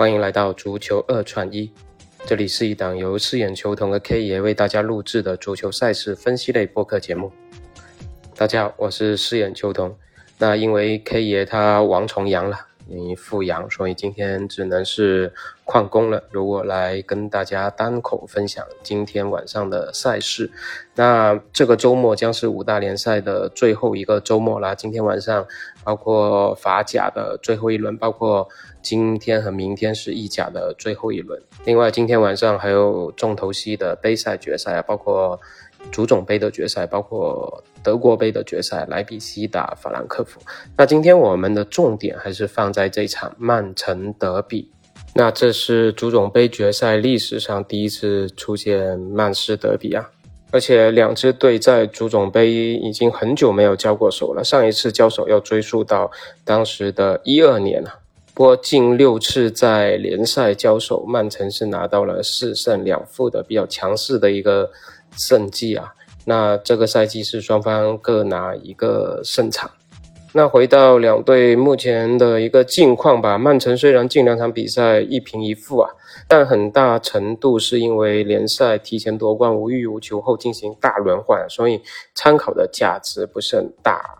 欢迎来到足球二串一，这里是一档由饰演球童的 K 爷为大家录制的足球赛事分析类播客节目。大家好，我是饰演球童。那因为 K 爷他王重阳了。你复阳，所以今天只能是旷工了，由我来跟大家单口分享今天晚上的赛事。那这个周末将是五大联赛的最后一个周末啦。今天晚上包括法甲的最后一轮，包括今天和明天是意甲的最后一轮。另外，今天晚上还有重头戏的杯赛决赛啊，包括。足总杯的决赛，包括德国杯的决赛，莱比锡打法兰克福。那今天我们的重点还是放在这场曼城德比。那这是足总杯决赛历史上第一次出现曼市德比啊！而且两支队在足总杯已经很久没有交过手了，上一次交手要追溯到当时的一二年了。不过近六次在联赛交手，曼城是拿到了四胜两负的比较强势的一个。胜绩啊，那这个赛季是双方各拿一个胜场。那回到两队目前的一个近况吧，曼城虽然近两场比赛一平一负啊，但很大程度是因为联赛提前夺冠无欲无求后进行大轮换，所以参考的价值不是很大。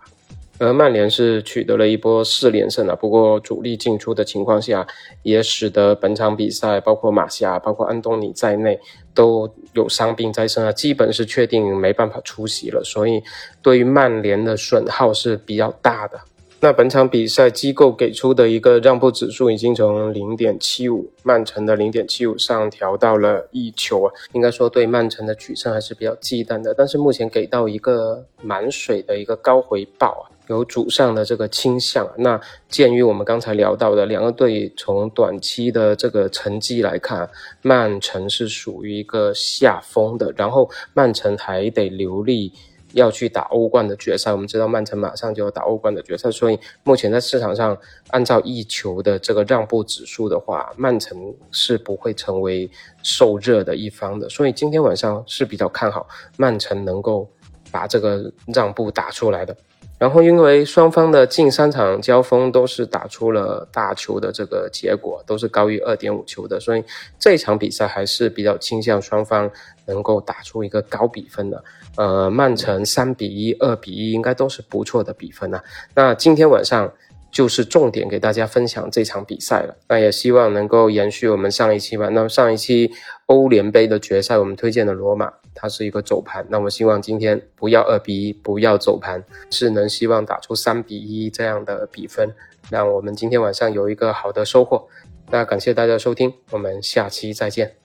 而曼联是取得了一波四连胜了，不过主力进出的情况下，也使得本场比赛包括马夏、包括安东尼在内都有伤病在身啊，基本是确定没办法出席了。所以对于曼联的损耗是比较大的。那本场比赛机构给出的一个让步指数已经从零点七五，曼城的零点七五上调到了一球啊，应该说对曼城的取胜还是比较忌惮的。但是目前给到一个满水的一个高回报啊。有主上的这个倾向，那鉴于我们刚才聊到的两个队从短期的这个成绩来看，曼城是属于一个下风的，然后曼城还得留力要去打欧冠的决赛。我们知道曼城马上就要打欧冠的决赛，所以目前在市场上按照一球的这个让步指数的话，曼城是不会成为受热的一方的。所以今天晚上是比较看好曼城能够把这个让步打出来的。然后，因为双方的近三场交锋都是打出了大球的这个结果，都是高于二点五球的，所以这场比赛还是比较倾向双方能够打出一个高比分的。呃，曼城三比一、二比一应该都是不错的比分啊。那今天晚上。就是重点给大家分享这场比赛了，那也希望能够延续我们上一期吧。那么上一期欧联杯的决赛，我们推荐的罗马，它是一个走盘。那我希望今天不要二比一，不要走盘，是能希望打出三比一这样的比分，让我们今天晚上有一个好的收获。那感谢大家收听，我们下期再见。